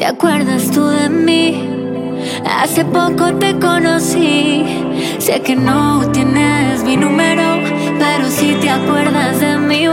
¿Te acuerdas tú de mí? Hace poco te conocí. Sé que no tienes mi número, pero si te acuerdas de mí.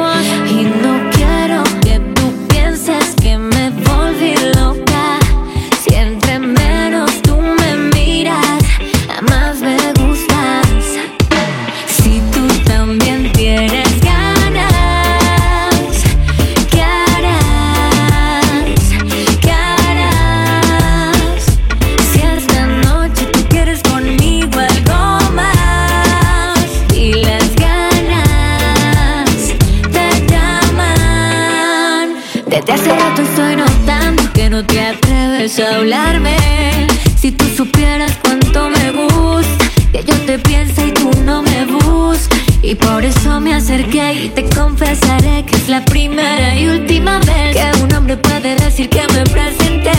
Si tú supieras cuánto me gusta, que yo te pienso y tú no me buscas. Y por eso me acerqué y te confesaré que es la primera y última vez que un hombre puede decir que me presenté.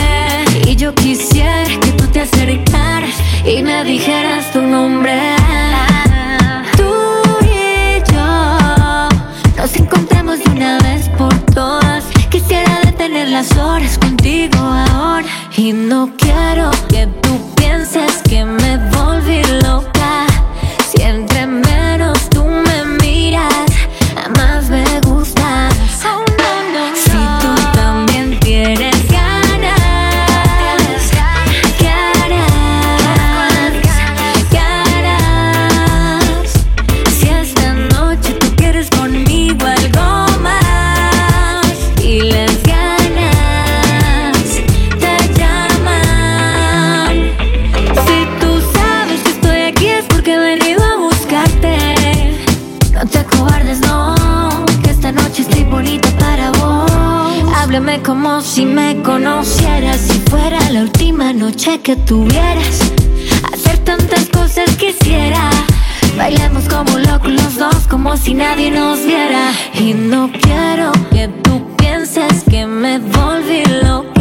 Y yo quisiera que tú te acercaras y me dijeras tu nombre. Tú y yo nos encontramos de una vez por todas. Quisiera detener las horas cuando y no quiero que tú pienses que me volví loca. conocieras si fuera la última noche que tuvieras. Hacer tantas cosas quisiera. Bailemos como locos los dos, como si nadie nos viera. Y no quiero que tú pienses que me volví loco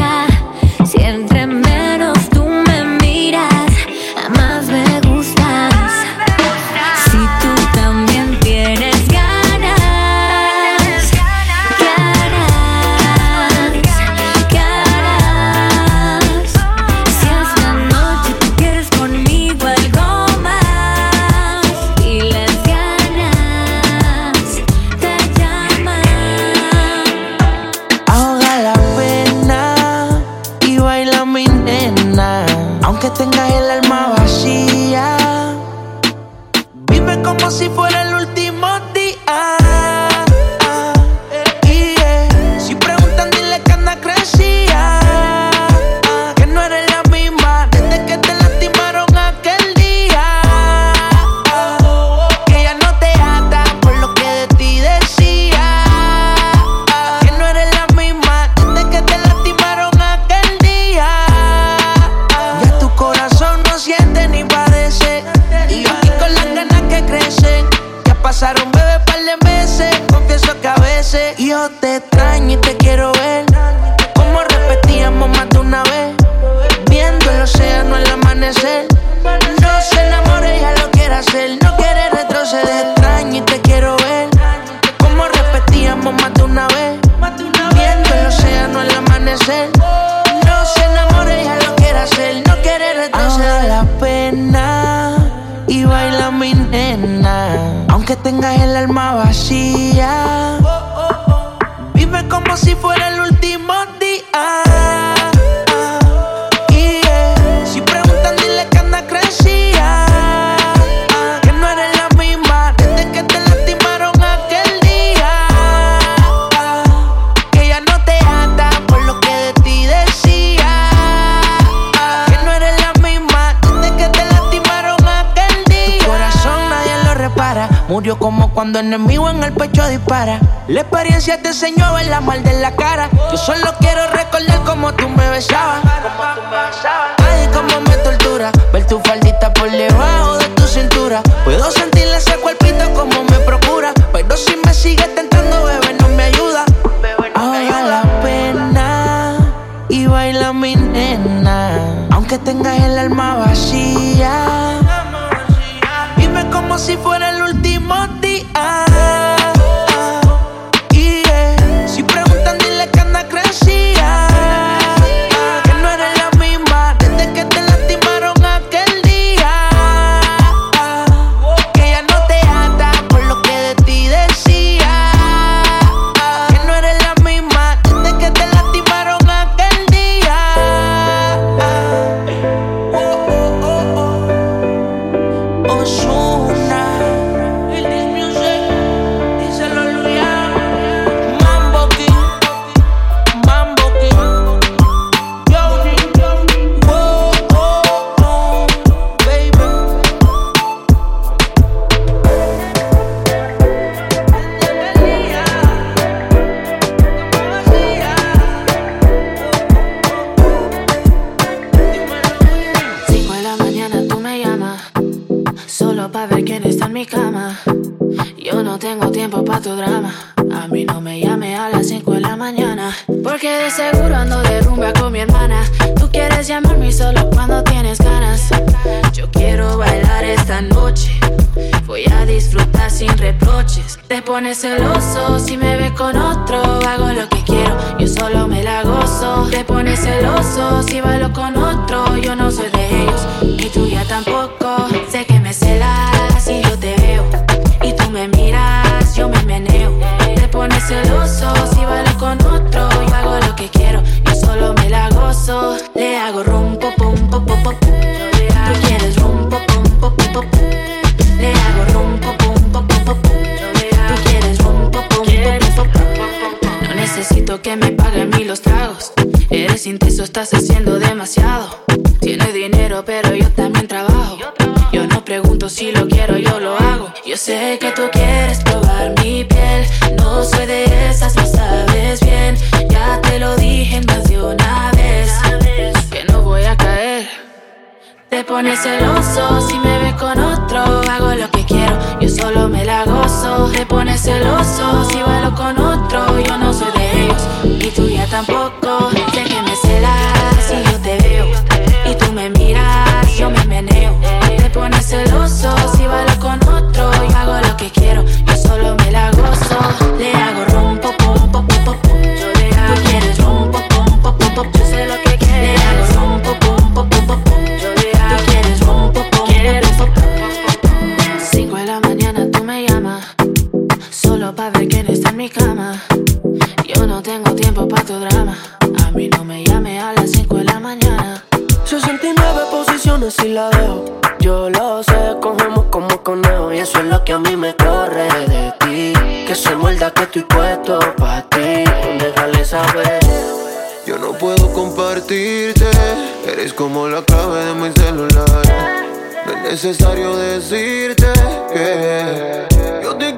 mi cama. Yo no tengo tiempo para tu drama. A mí no me llame a las 5 de la mañana. 69 posiciones y la dejo. Yo lo sé, cogemos como conejo. Y eso es lo que a mí me corre de ti. Que soy muerda, que estoy puesto para ti. Déjale saber. Yo no puedo compartirte. Eres como la clave de mi celular. No es necesario decirte que yo te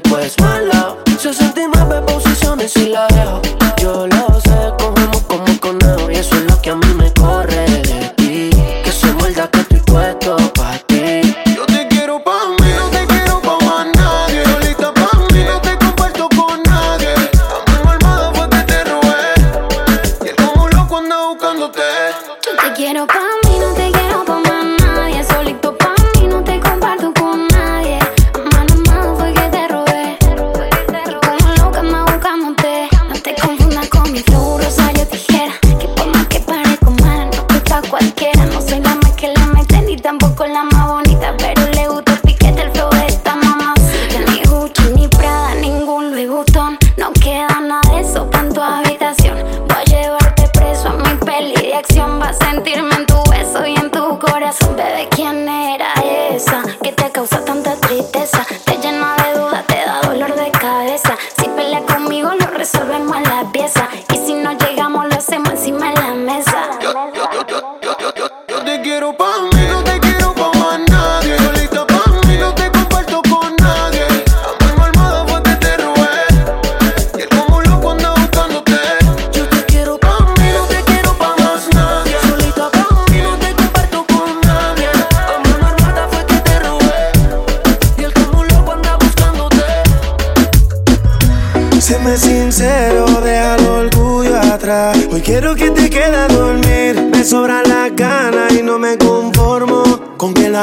pues mala. 69 posiciones y la dejo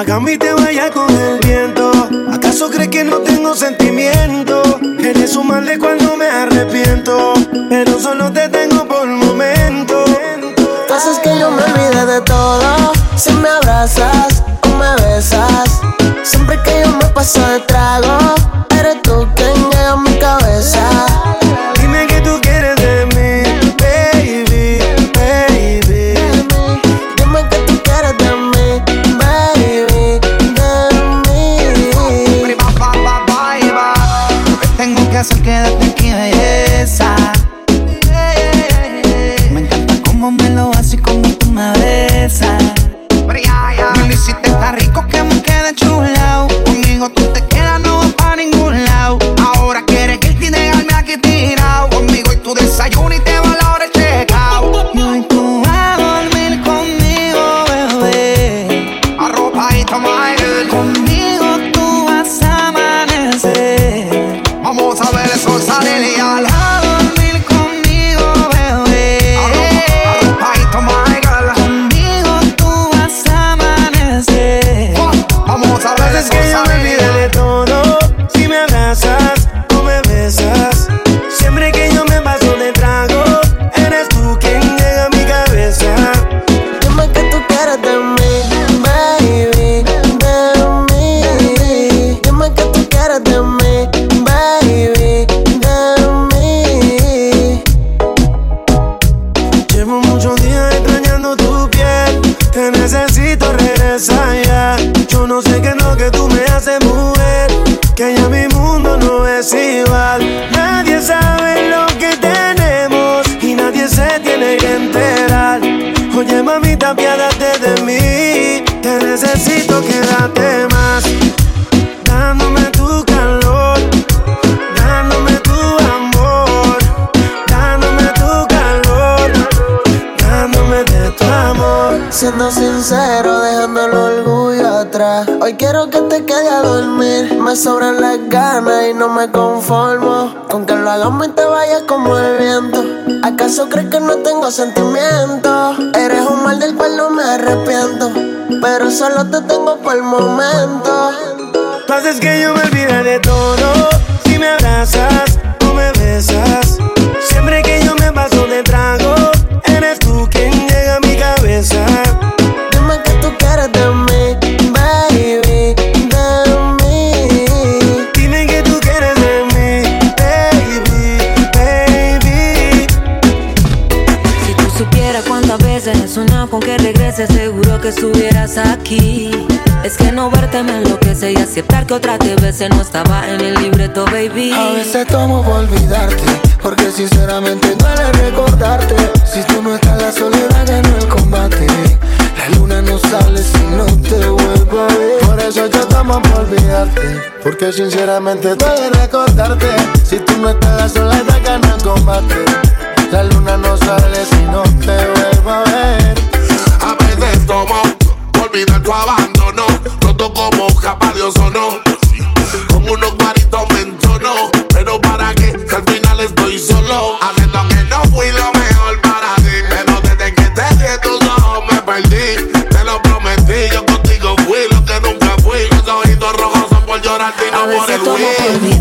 la y te vaya con el viento. ¿Acaso crees que no tengo sentimiento? Eres un mal de cual no me arrepiento, pero solo te Siendo sincero, dejando el orgullo atrás. Hoy quiero que te quede a dormir. Me sobran las ganas y no me conformo. Con que lo hagamos y te vayas como el viento. ¿Acaso crees que no tengo sentimientos? Eres un mal del cual no me arrepiento. Pero solo te tengo por el momento. Pasa es que yo me olvidé de todo. Si me abrazas que estuvieras aquí. Es que no verte me enloquece y aceptar que otra te bese no estaba en el libreto, baby. A veces tomo por olvidarte, porque sinceramente duele recordarte. Si tú no estás, la soledad ganó el combate. La luna no sale si no te vuelvo a ver. Por eso yo tomo por olvidarte, porque sinceramente duele recordarte. Si tú no estás, la soledad ganó el combate. La luna no sale si no te vuelvo a ver. Por olvidar tu abandono. Roto como caballo sonó. Con unos guaritos me entono. Pero para qué, que al final estoy solo. Haciendo que no fui lo mejor para ti. Pero desde que te di en tus ojos me perdí. Te lo prometí, yo contigo fui lo que nunca fui. Los ojitos rojos son por llorarte y no por el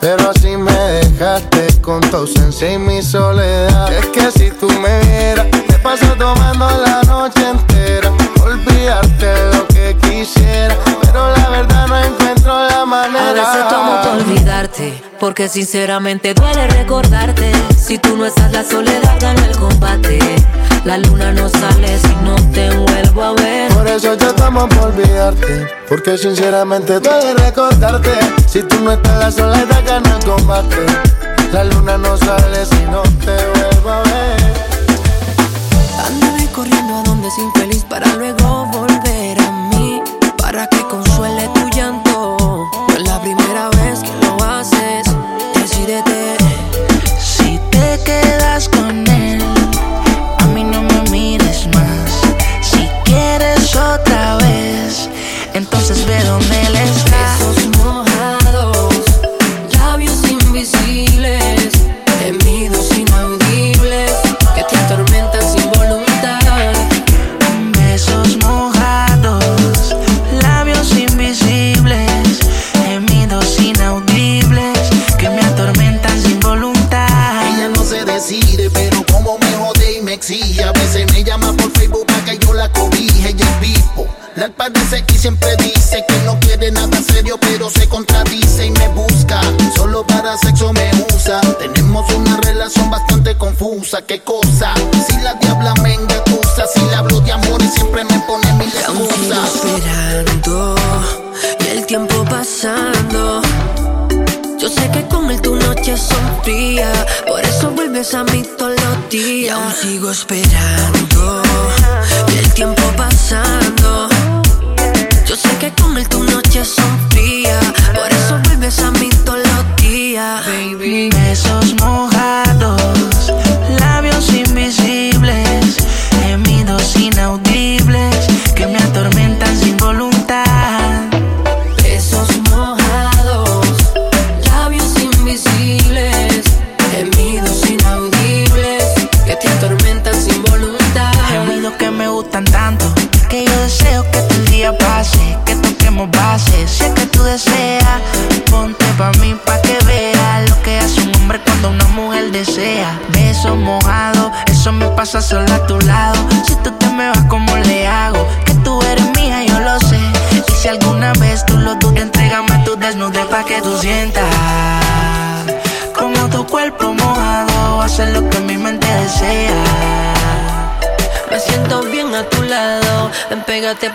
pero así me dejaste con tu ausencia y mi soledad. Es que si tú me vieras, te paso tomando la noche entera. Olvidarte lo que quisiera, pero la verdad no encuentro la A manera. veces tomo por olvidarte, porque sinceramente duele recordarte. Si tú no estás, la soledad gana el combate. La luna no sale si no te vuelvo a ver. Por eso yo tomo por olvidarte, porque sinceramente duele recordarte. Si tú no estás la soledad gana el combate. La luna no sale si no te vuelvo a ver. Andaré corriendo a donde es infeliz para luego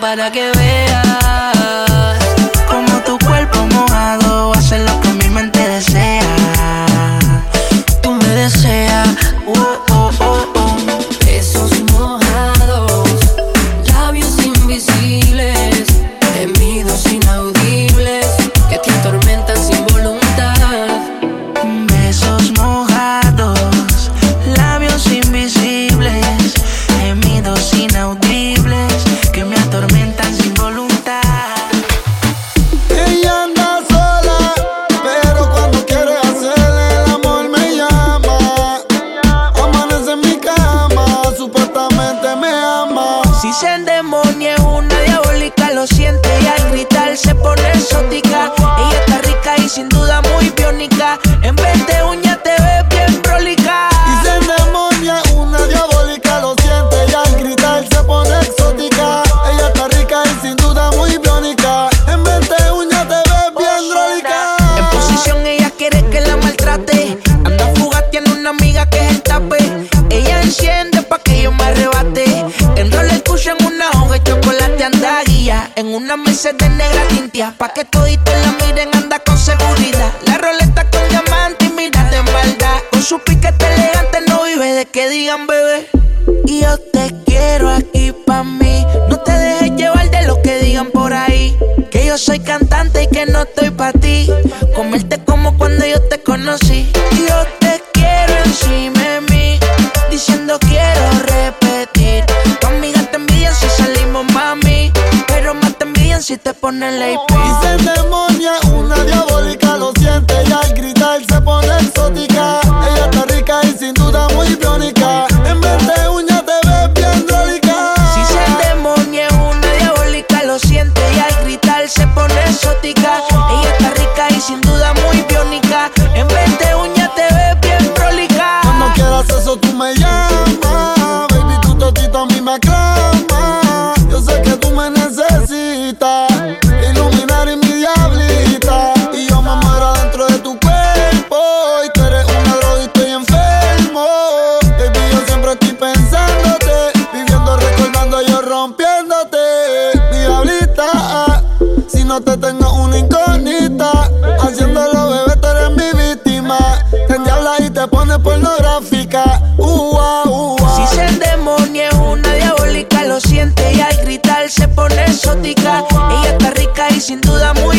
para que veas. lo siente y al gritar se pone exótica. Ella está rica y sin duda muy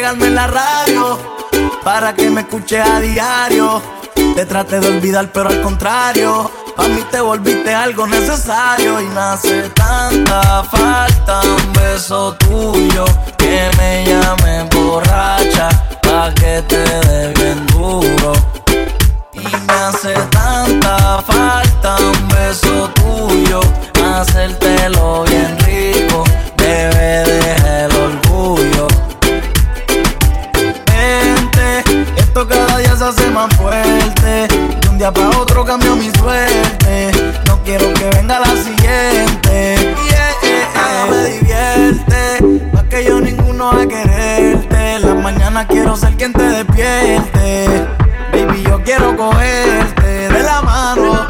pegarme en la radio para que me escuches a diario. Te traté de olvidar, pero al contrario, a mí te volviste algo necesario y me hace tanta falta un beso tuyo que me llame borracha pa que te dé bien duro. Y me hace tanta falta un beso tuyo, hacértelo bien quien te despierte. Baby, yo quiero cogerte de la mano.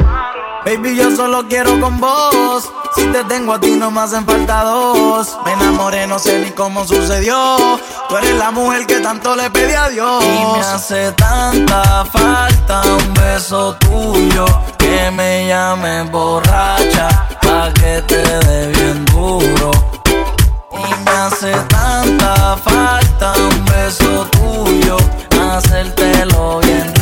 Baby, yo solo quiero con vos. Si te tengo a ti, no me hacen falta dos. Me enamoré, no sé ni cómo sucedió. Tú eres la mujer que tanto le pedí a Dios. Y me hace tanta falta un beso tuyo. Que me llame borracha, pa' que te dé bien duro. Y me hace tanta falta un beso tuyo hacértelo bien.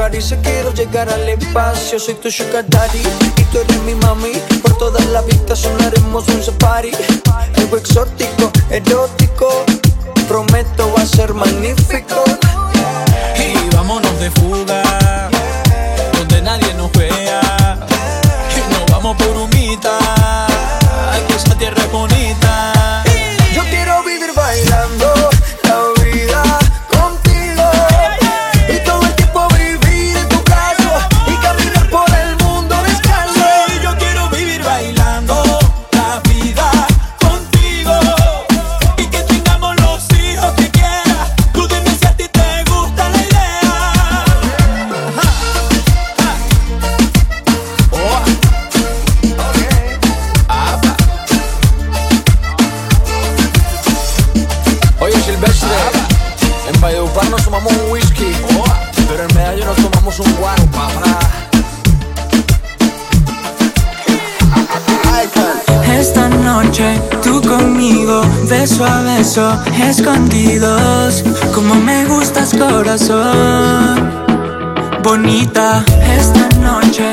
viajar y se quiero llegar al espacio. Soy tu sugar daddy y tú eres mi mami. Por todas las vistas sonaremos un safari. Algo exótico, erótico escondidos. Como me gustas, corazón. Bonita esta noche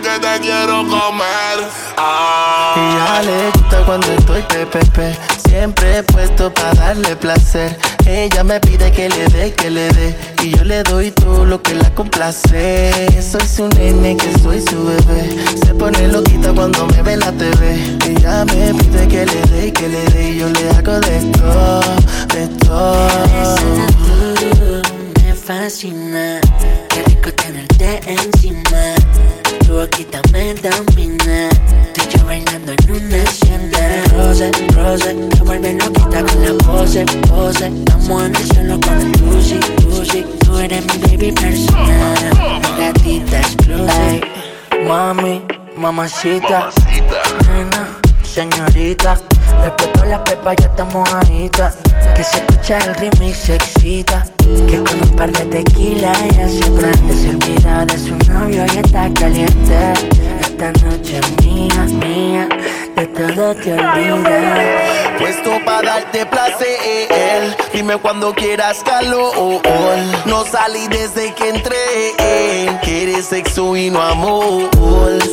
que te quiero comer. Ah. Y ya le gusta cuando estoy pepepe. Siempre puesto para darle placer. Ella me pide que le dé, que le dé. Y yo le doy todo lo que la complace. Soy su nene, que soy su bebé. Se pone loquita cuando me ve en la TV Ella me pide que le dé, y que le dé. Y yo le hago de todo, de todo. Tú me fascina. Qué rico tenerte encima boquita me domina Tú y yo bailando en una hacienda Rose, rose Me vuelve loquita con la pose, pose. Estamos en el cielo con el Lucy, Lucy Tú eres mi baby personal. Mi gatita exclusive. Mami, mamacita, nena, señorita. Respeto la pepa, ya estamos ahorita. Que se escucha el remix se excita. Que con un par de tequila ella se prende Se olvida de su novio y está caliente. Esta noche es mía, mía Puesto para darte placer Dime cuando quieras calor No salí desde que entré Quieres sexo y no amor.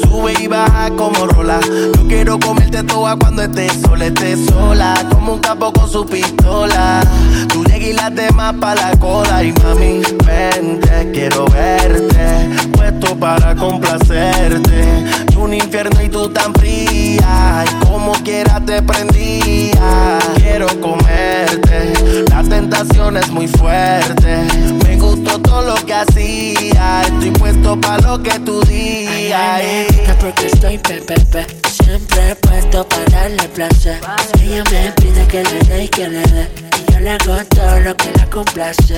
Sube y baja como rola. Yo quiero comerte toda cuando estés sola. Estés sola como un capo con su pistola. Tú llegas y las demás pa' la cola Y mami, vente, quiero verte. Puesto para complacerte un infierno y tú tan fría. Y como quiera te prendía. Quiero comerte. La tentación es muy fuerte. Me gustó todo lo que hacía. Estoy puesto pa' lo que tú digas. Está porque estoy pepepe Siempre puesto para darle placer Ella me pide que le dé y que le dé. Y yo le hago todo lo que la complace.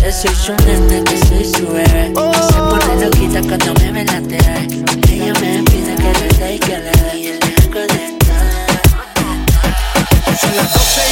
Que soy su nene, que soy su bebé. Se pone loquita cuando me ve la TV Ella me pide que le dé y que le dé. Y yo le hago de Son las 12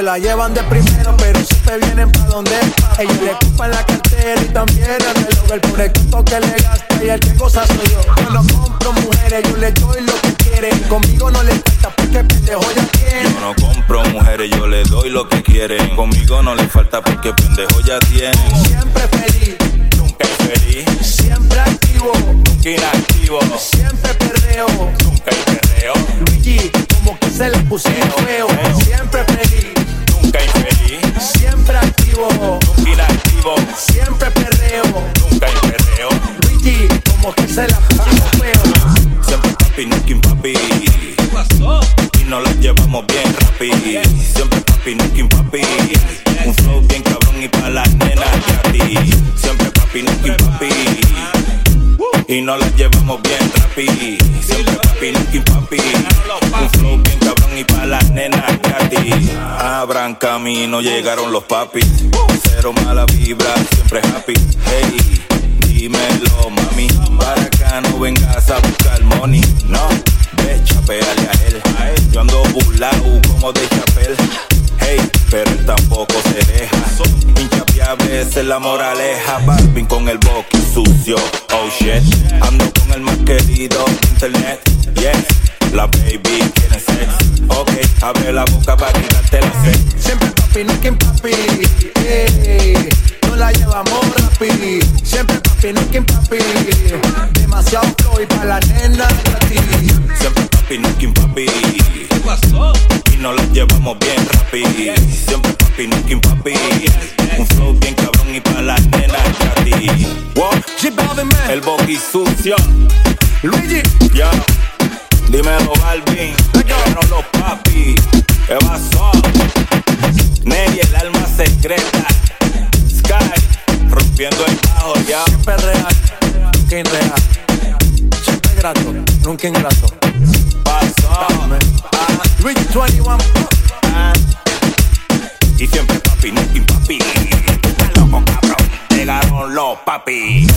se la llevan de primero, pero siempre vienen pa' donde Ellos le ocupan la cartera y también el reloj. El pobre que le gasta y el que cosa soy yo. Yo no compro mujeres, yo le doy lo que quieren. Conmigo no le falta porque pendejo ya tiene. Yo no compro mujeres, yo le doy lo que quieren. Conmigo no le falta porque pendejo ya tienen. Siempre feliz, Nunca infeliz, siempre activo, nunca inactivo. siempre perreo. Nunca perreo, Luigi, como que se le pusieron feo. Siempre feliz, siempre activo, nunca inactivo. siempre perreo. Nunca hay perreo, Luigi, como que se la pusieron feo. siempre papi, nunca impapi. Y nos la llevamos bien rapi. Siempre papi, nunca impapi. Un flow bien cabrón y pa' las nenas gratis. Siempre papi, nunca impapi. Y nos la llevamos bien rapi. Siempre papi, nunca impapi. Un flow bien cabrón y pa' las nenas gratis. Abran camino, llegaron los papis. Cero mala vibra, siempre happy. Hey, dímelo, mami. Para acá no vengas a buscar money, no. Ve, chapeale a él. Yo ando burlao como de chapel. Hey, pero él tampoco se deja. Hinchapi a veces la moraleja. Barbie con el boqui sucio. Oh shit. Ando con el más querido internet. Yes. La baby quiere sex. Ok, abre la boca para quitarte la sed. Siempre papi, nunca en papi. No la llevamos rapi. Siempre papi, nunca en papi. Demasiado flow y pa' la nena gratis. Siempre papi, nunca papi. Y nos la llevamos bien rapi. Siempre papi, nunca papi. Un flow bien cabrón y pa' las nenas gratis. Wow. El boqui sucio. Luigi. Ya. Dímelo, Balvin. Llegaron los papi. ¿Qué pasó? Nelly, el alma secreta. Sky. Rompiendo el bajo ya. Siempre real, nunca irreal. Siempre grato, nunca ingrato. Pasó. Ah, Luigi 21. Ah. Y siempre papi, nunca papi. Estás loco, cabrón. Llegaron los papi.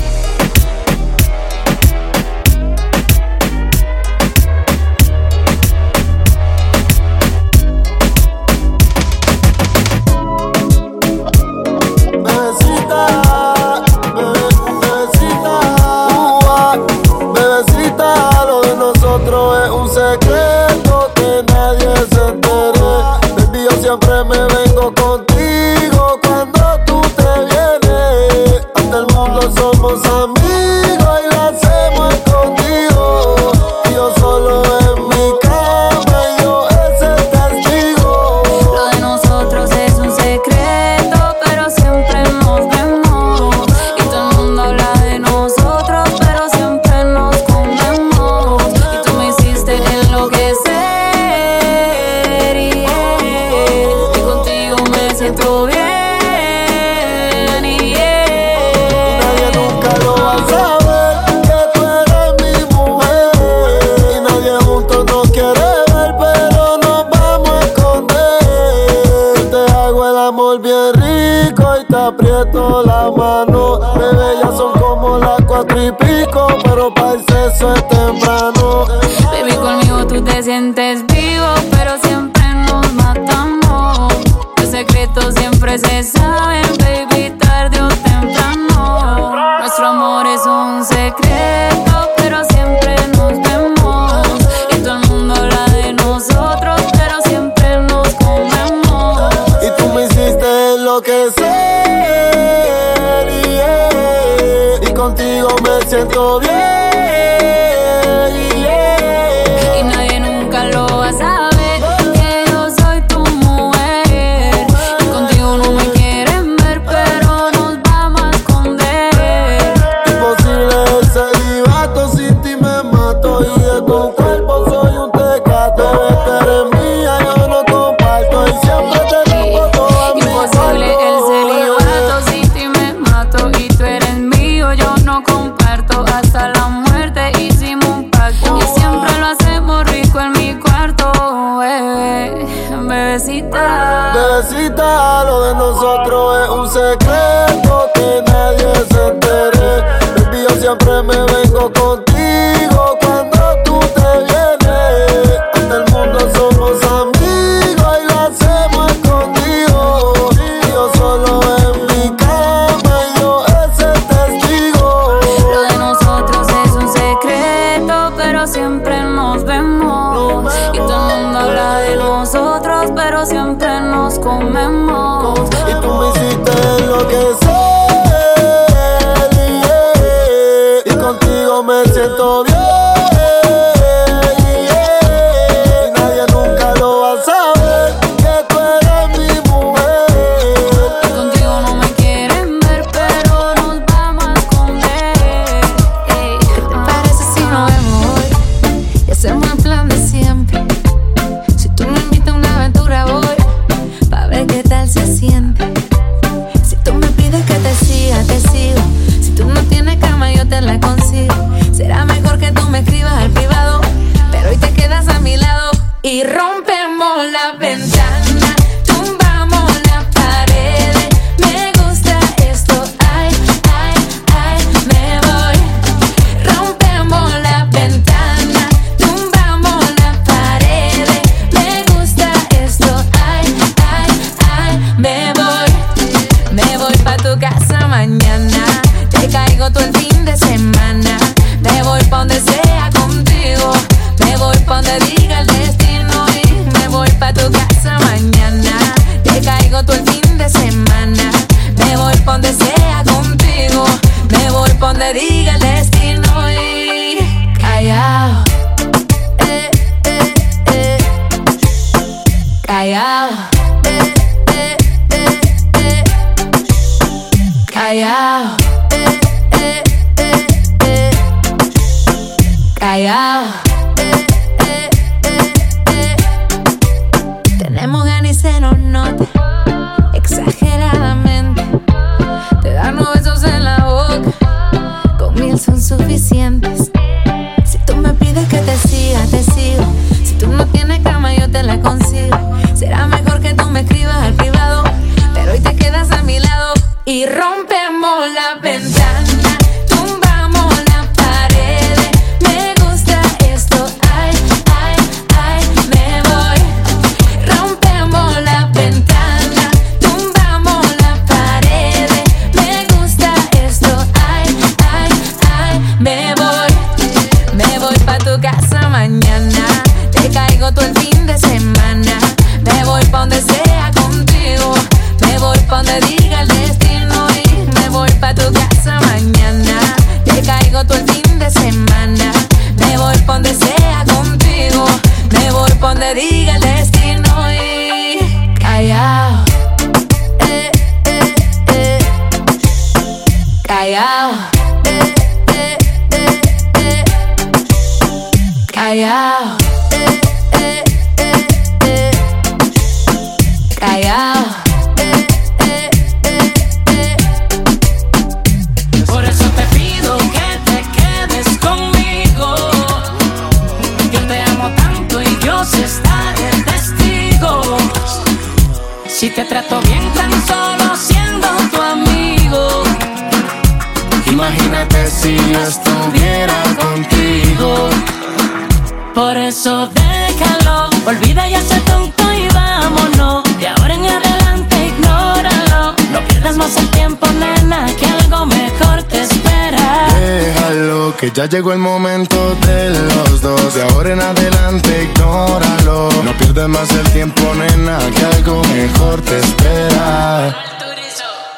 ya llegó el momento de los dos. De ahora en adelante, ignóralo. No pierdas más el tiempo, nena, que algo mejor te espera.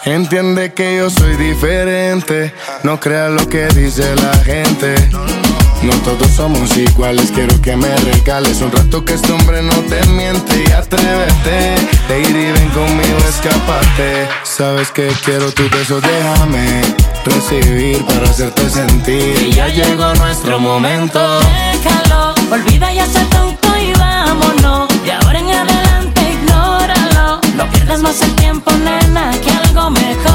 Entiende que yo soy diferente. No creas lo que dice la gente. No todos somos iguales, quiero que me regales un rato que este hombre no te miente y atrévete. Lady, ven conmigo, escápate. Sabes que quiero tus besos, déjame recibir para hacerte sentir. Y ya llegó nuestro momento. Déjalo, olvida ya ese tonto y vámonos. De ahora en adelante, ignóralo. No pierdas más el tiempo, nena, que algo mejor.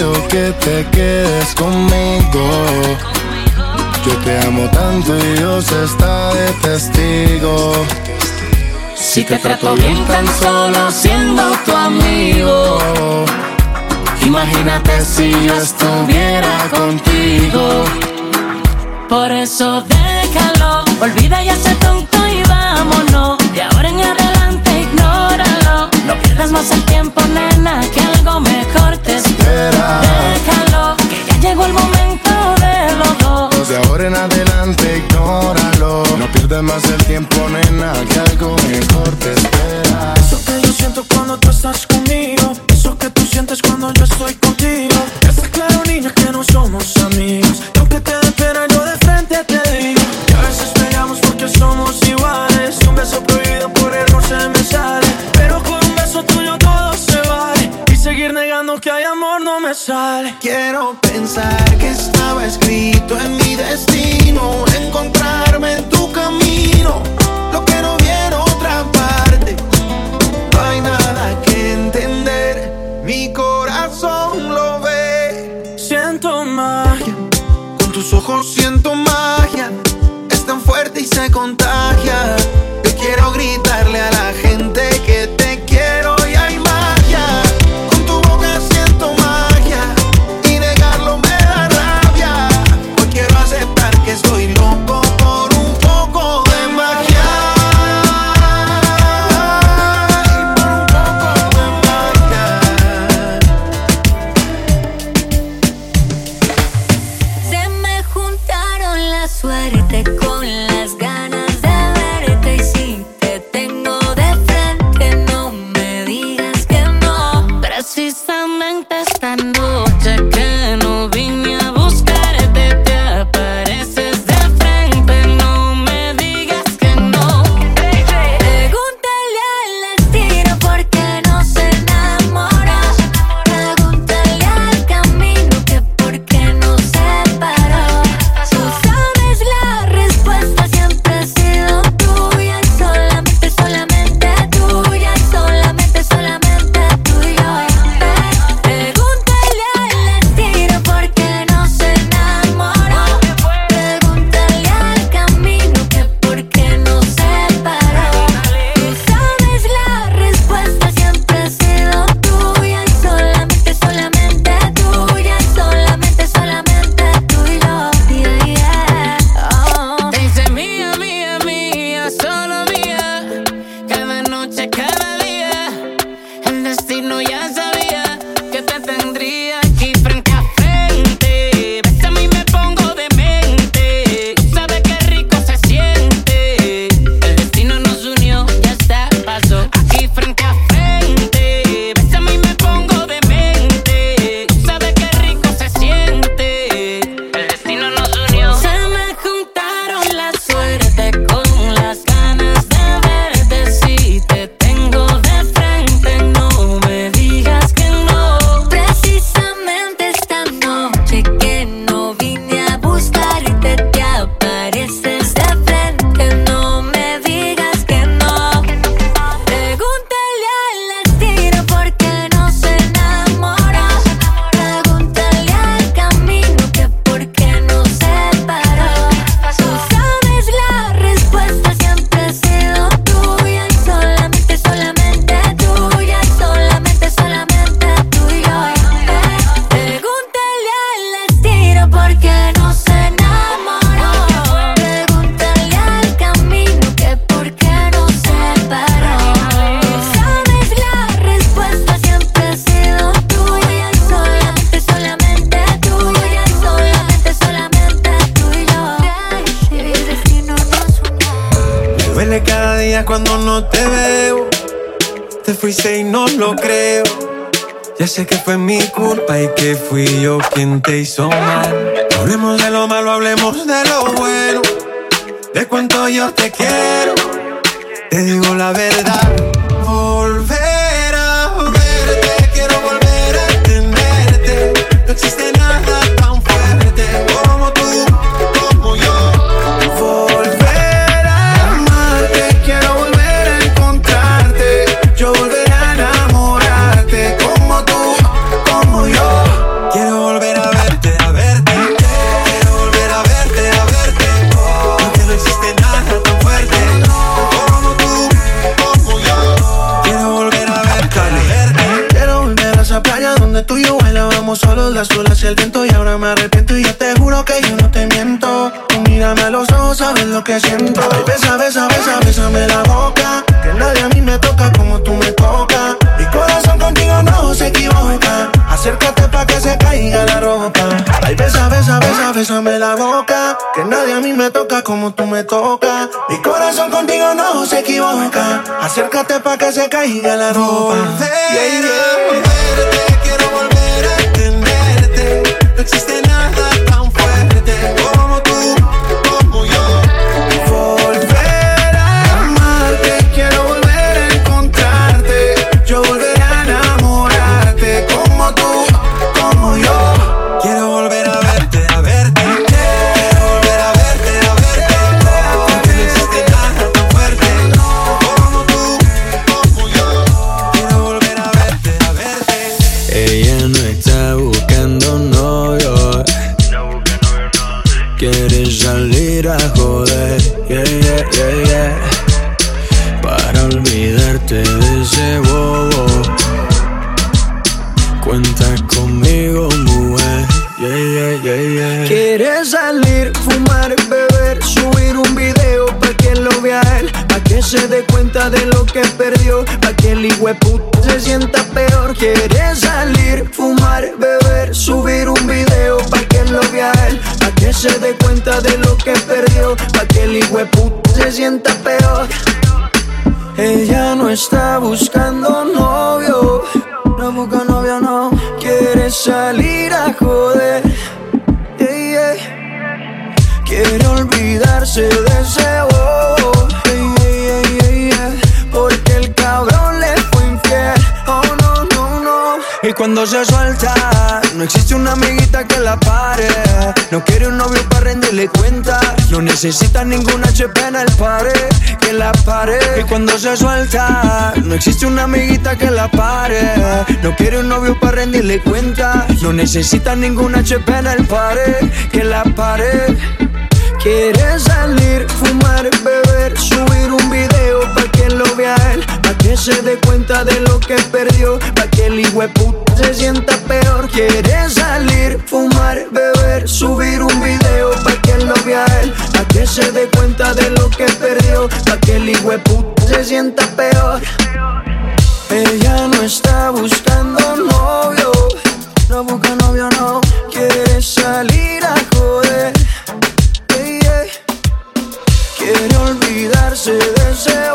que te quedes conmigo. Yo te amo tanto y Dios está de testigo. Si te trato bien tan solo siendo tu amigo. Imagínate si yo estuviera contigo. Por eso déjalo, olvida y hace tonto y vámonos. De ahora en adelante ignóralo. No pierdas más el tiempo, nena, que algo mejor te Déjalo, que ya llegó el momento de los dos. De ahora en adelante, ignóralo. No pierdas más el tiempo, nena, que algo mejor te espera. Eso que yo siento cuando tú estás conmigo. Eso que tú sientes cuando yo estoy contigo. Está claro, niña, que no somos amigos. Lo que te espera, yo de frente te digo. Que a veces peleamos porque somos iguales. Un beso prohibido por error se me sale. Pero Seguir negando que hay amor no me sale. Quiero pensar que estaba escrito en mi destino, encontrarme en tu camino. Lo quiero ver otra parte. No hay nada que entender, mi corazón lo ve. Siento magia, con tus ojos siento magia. Es tan fuerte y se contagia. me tocas como tú me tocas. Mi corazón contigo no se equivoca. Acércate pa' que se caiga la ropa. Yeah, yeah. necesita ninguna HP en el pare, que la pare. Y cuando se suelta, no existe una amiguita que la pare. No quiere un novio para rendirle cuenta. No necesita ninguna HP en el pare, que la pare. Quiere salir, fumar, beber, subir un video pa' que lo vea él, pa' que se dé cuenta de lo que perdió, pa' que el hijo se sienta peor. Quiere salir, fumar, beber, subir un video pa' que lo vea él, que se dé cuenta de lo que perdió, pa' que el puta se sienta peor. Ella no está buscando novio, no busca novio, no quiere salir a joder. Hey. Quiere olvidarse de ese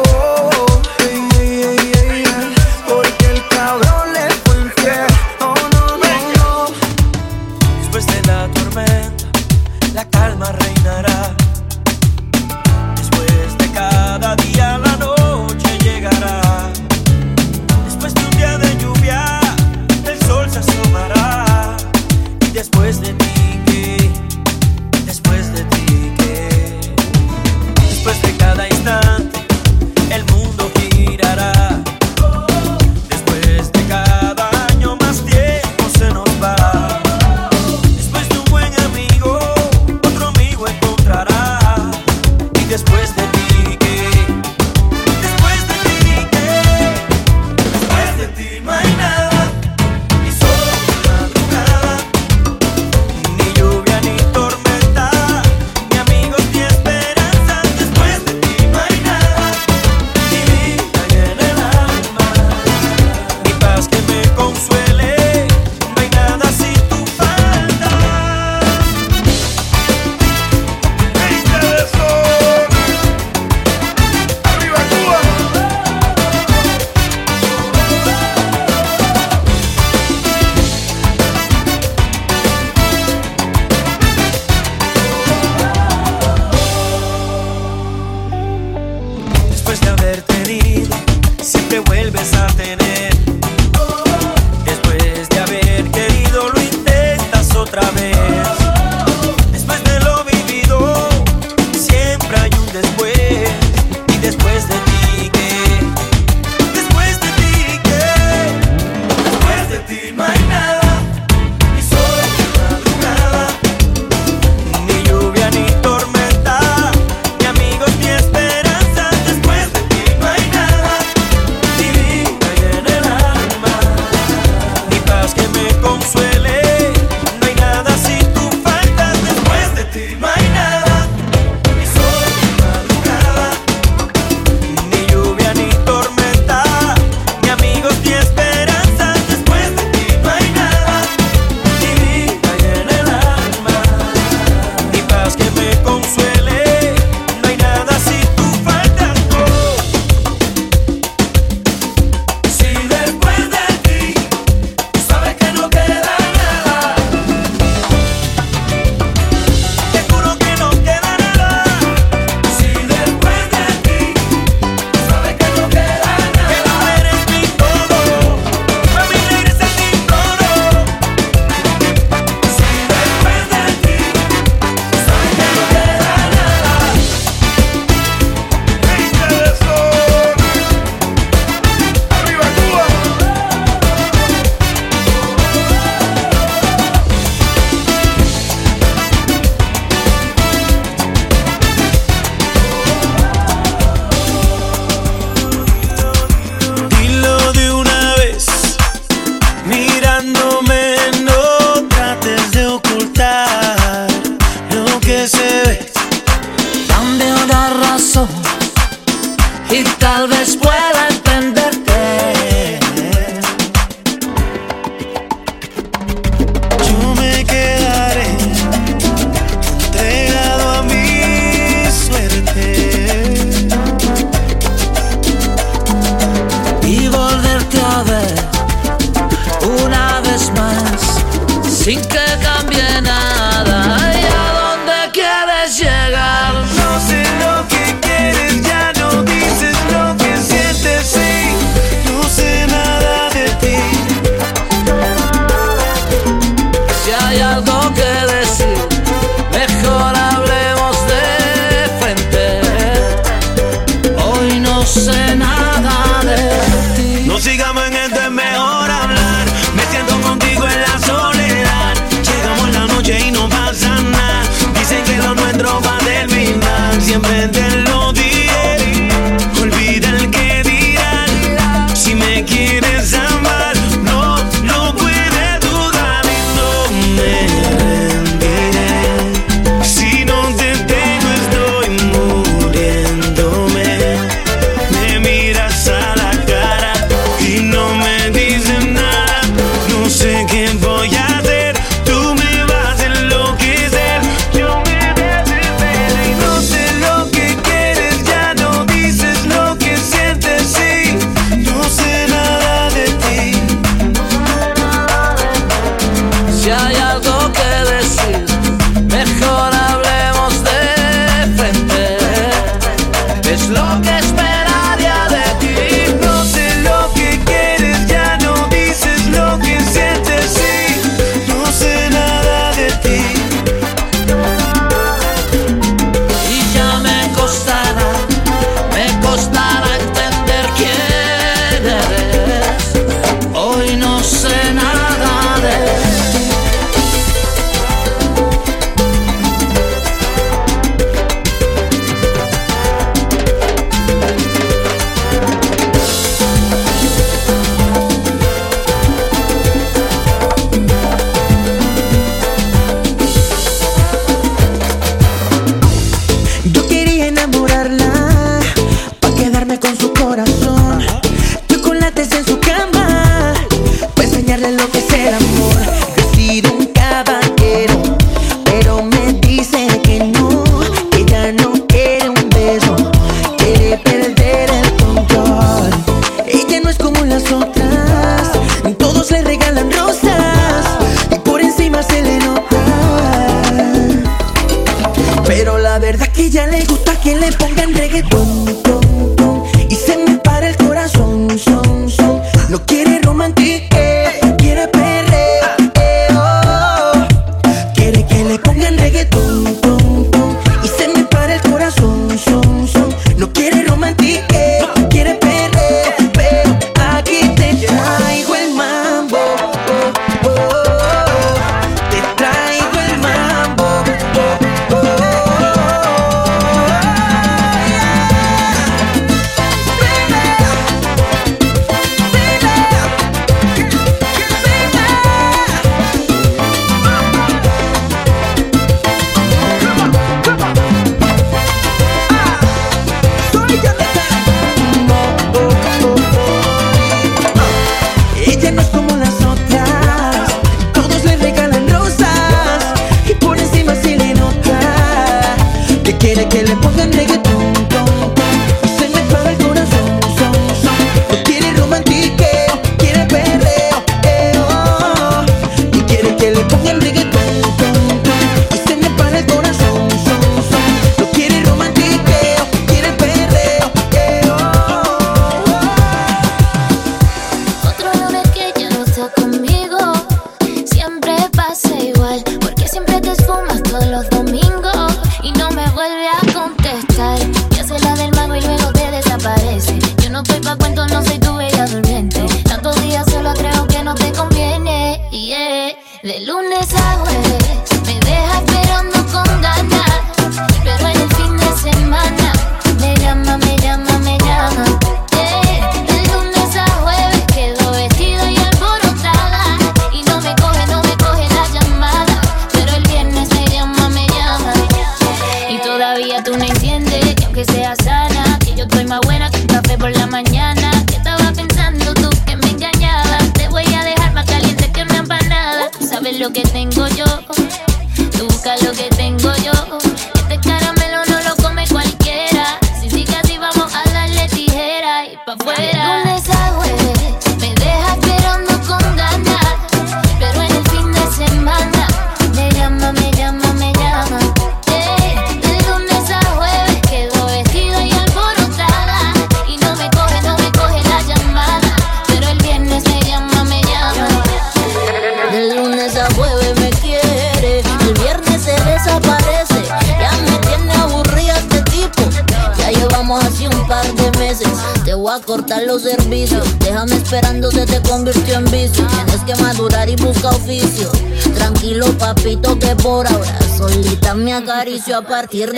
compartir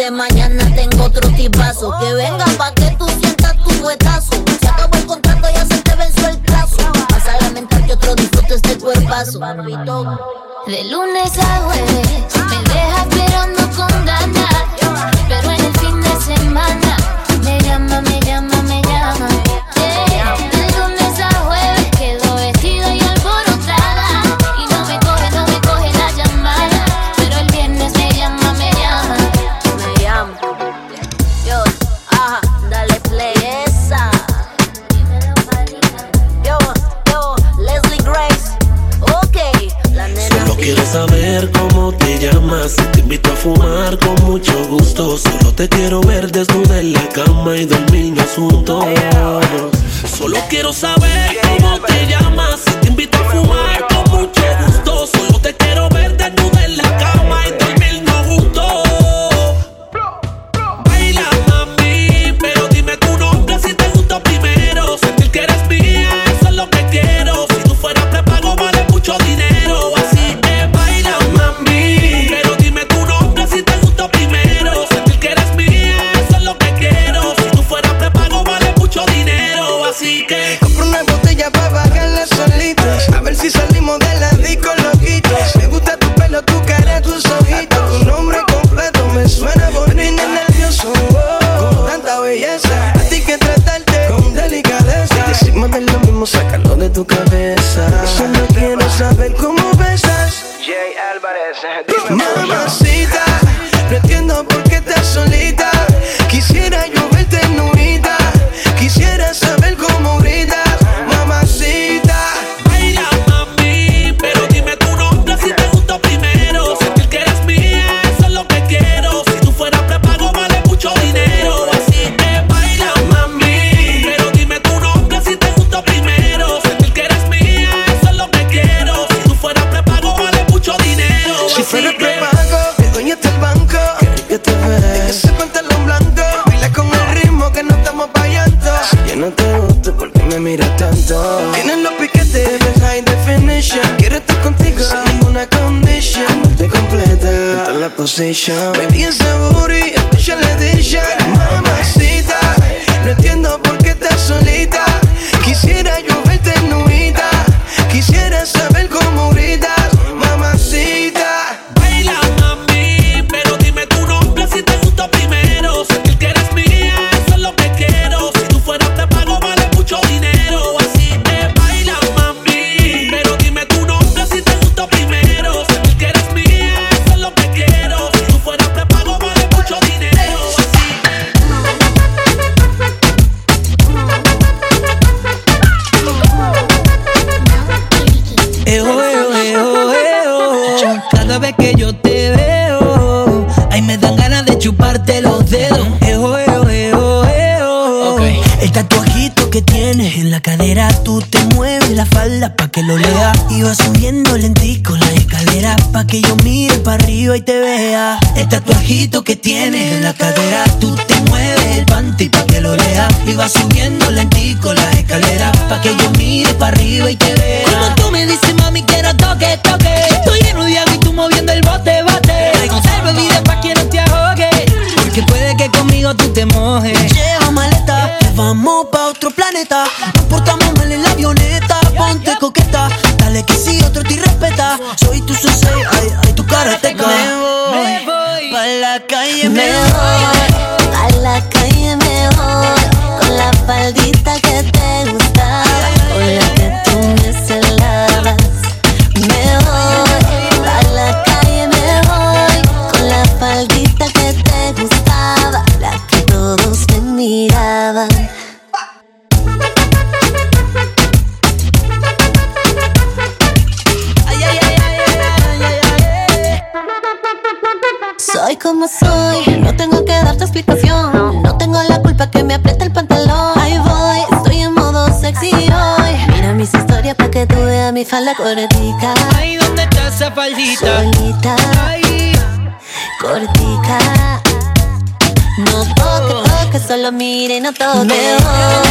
bajito que tienes en la cadera. Tú te mueves el panty pa' que lo lea. Y va subiendo lentico la escalera. Pa' que yo mire pa' arriba y te vea. のとを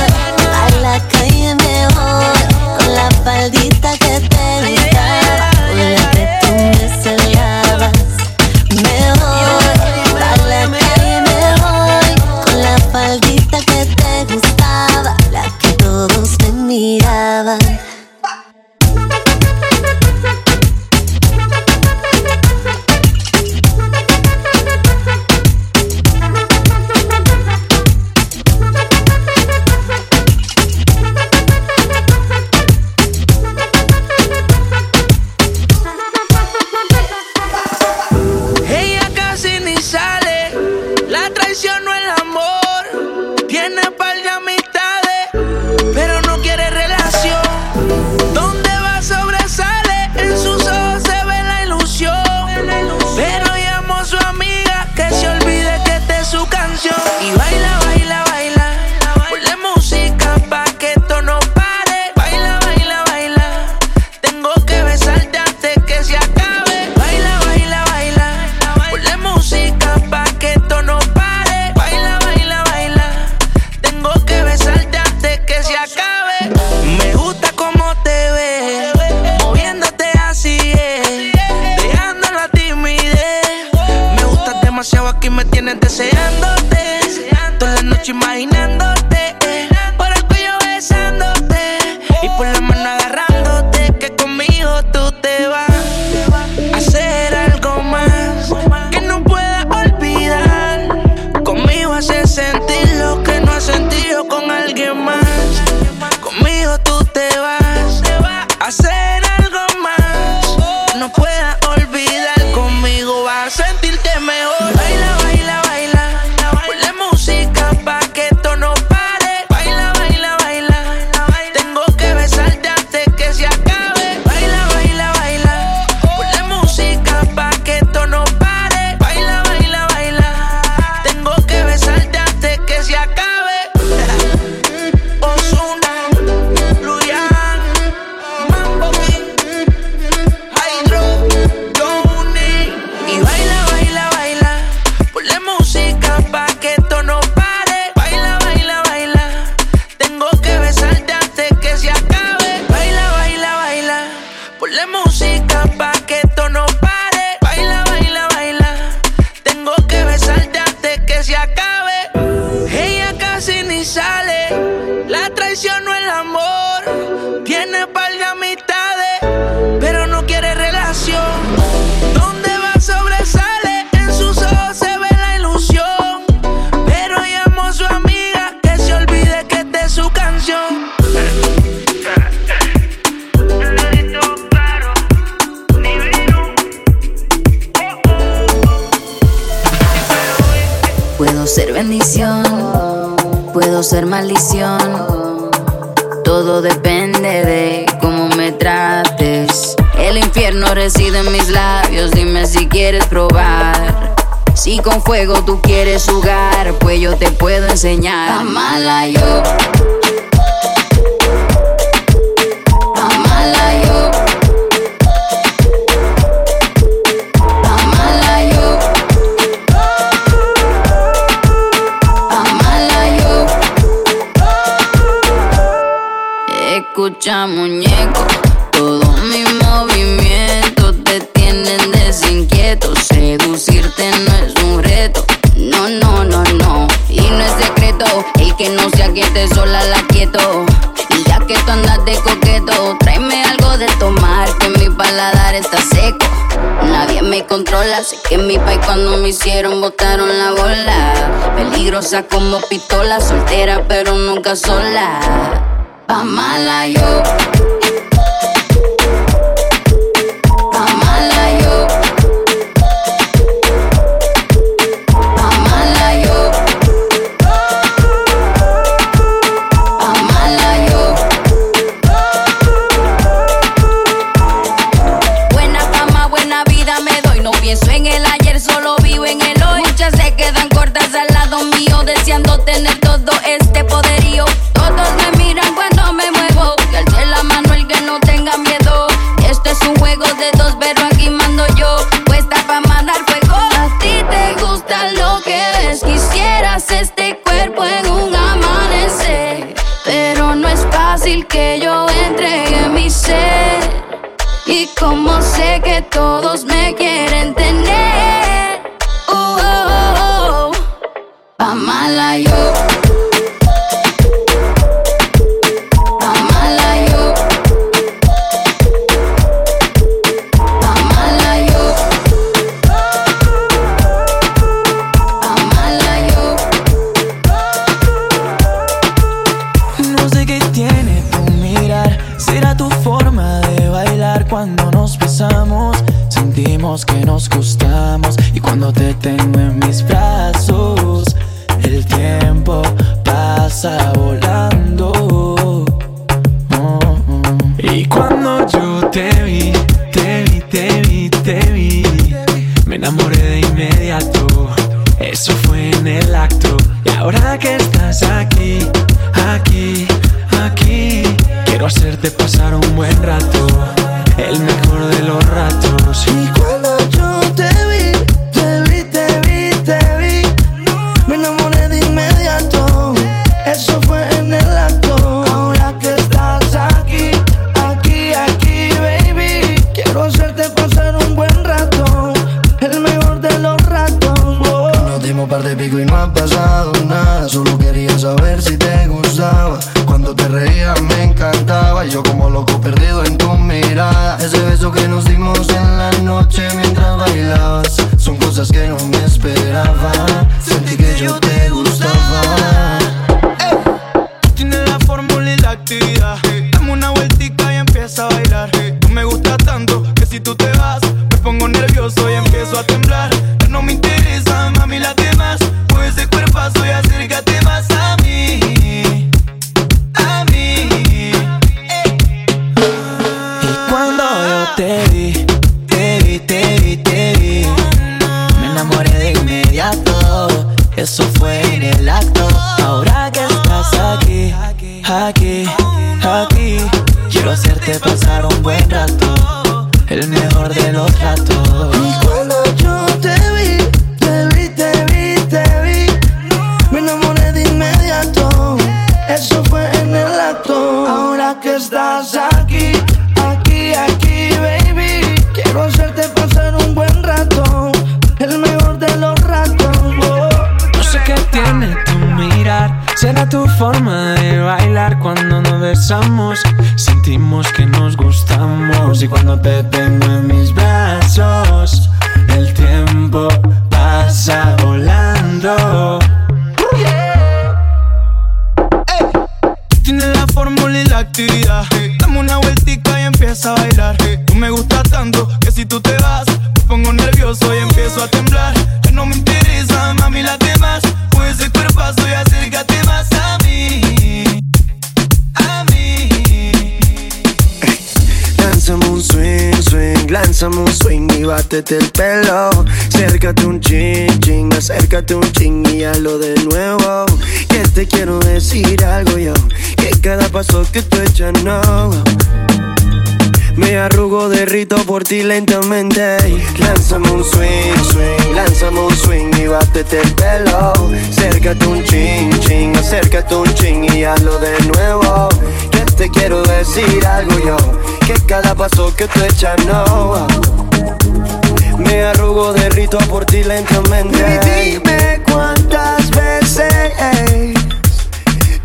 Puedo ser bendición, puedo ser maldición. Todo depende de cómo me trates. El infierno reside en mis labios, dime si quieres probar. Si con fuego tú quieres jugar, pues yo te puedo enseñar. Amala yo. muñeco. Todos mis movimientos te tienen desinquieto. Seducirte no es un reto. No, no, no, no. Y no es secreto. El que no se aquiete sola la quieto. Y ya que tú andas de coqueto, tráeme algo de tomar que mi paladar está seco. Nadie me controla, sé que mi país cuando me hicieron botaron la bola. Peligrosa como pistola, soltera pero nunca sola. Amala yo. Damn. swing y bátete el pelo. Acércate un ching, ching, acércate un ching y hazlo de nuevo. Que te quiero decir algo yo, que cada paso que tú echas no. Me arrugo, derrito por ti lentamente. Lánzame un swing, swing, lánzame un swing y bátete el pelo. Acércate un ching, ching, acércate un ching y hazlo de nuevo. Que te quiero decir algo yo que cada paso que tú echas no. Me arrugo, derrito por ti lentamente. Y dime cuántas veces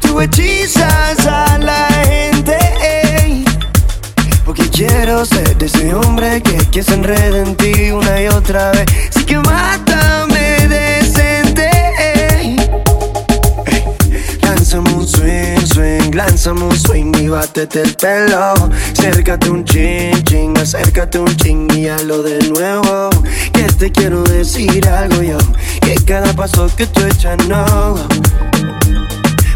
Tú hechizas a la gente. Porque quiero ser de ese hombre que, que se enreda en ti una y otra vez. Así que mata Lánzame un swing, swing, lánzame un swing y bátete el pelo. Acércate un ching, ching, acércate un ching y hazlo de nuevo. Que te quiero decir algo yo, que cada paso que tú echas no.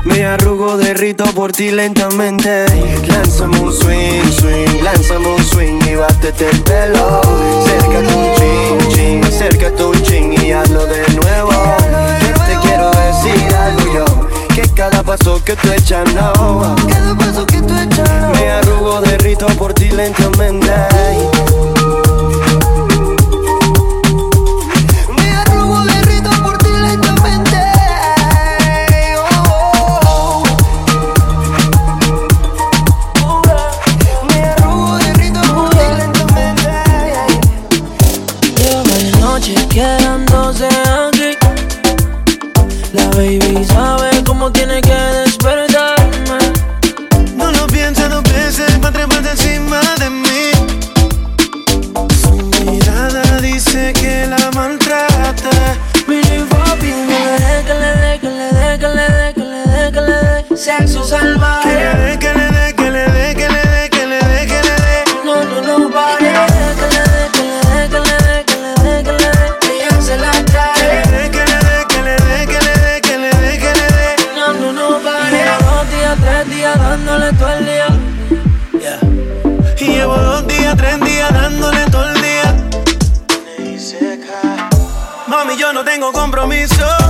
Me arrugo, derrito por ti lentamente. Lánzame un swing, swing, lánzame un swing y bátete el pelo. Acércate un ching, ching, acércate un ching y hazlo de nuevo. Que te quiero decir algo yo que cada paso que tú echas no. Cada paso que tú echas Me arrugo, derrito por ti lentamente. Tengo compromiso.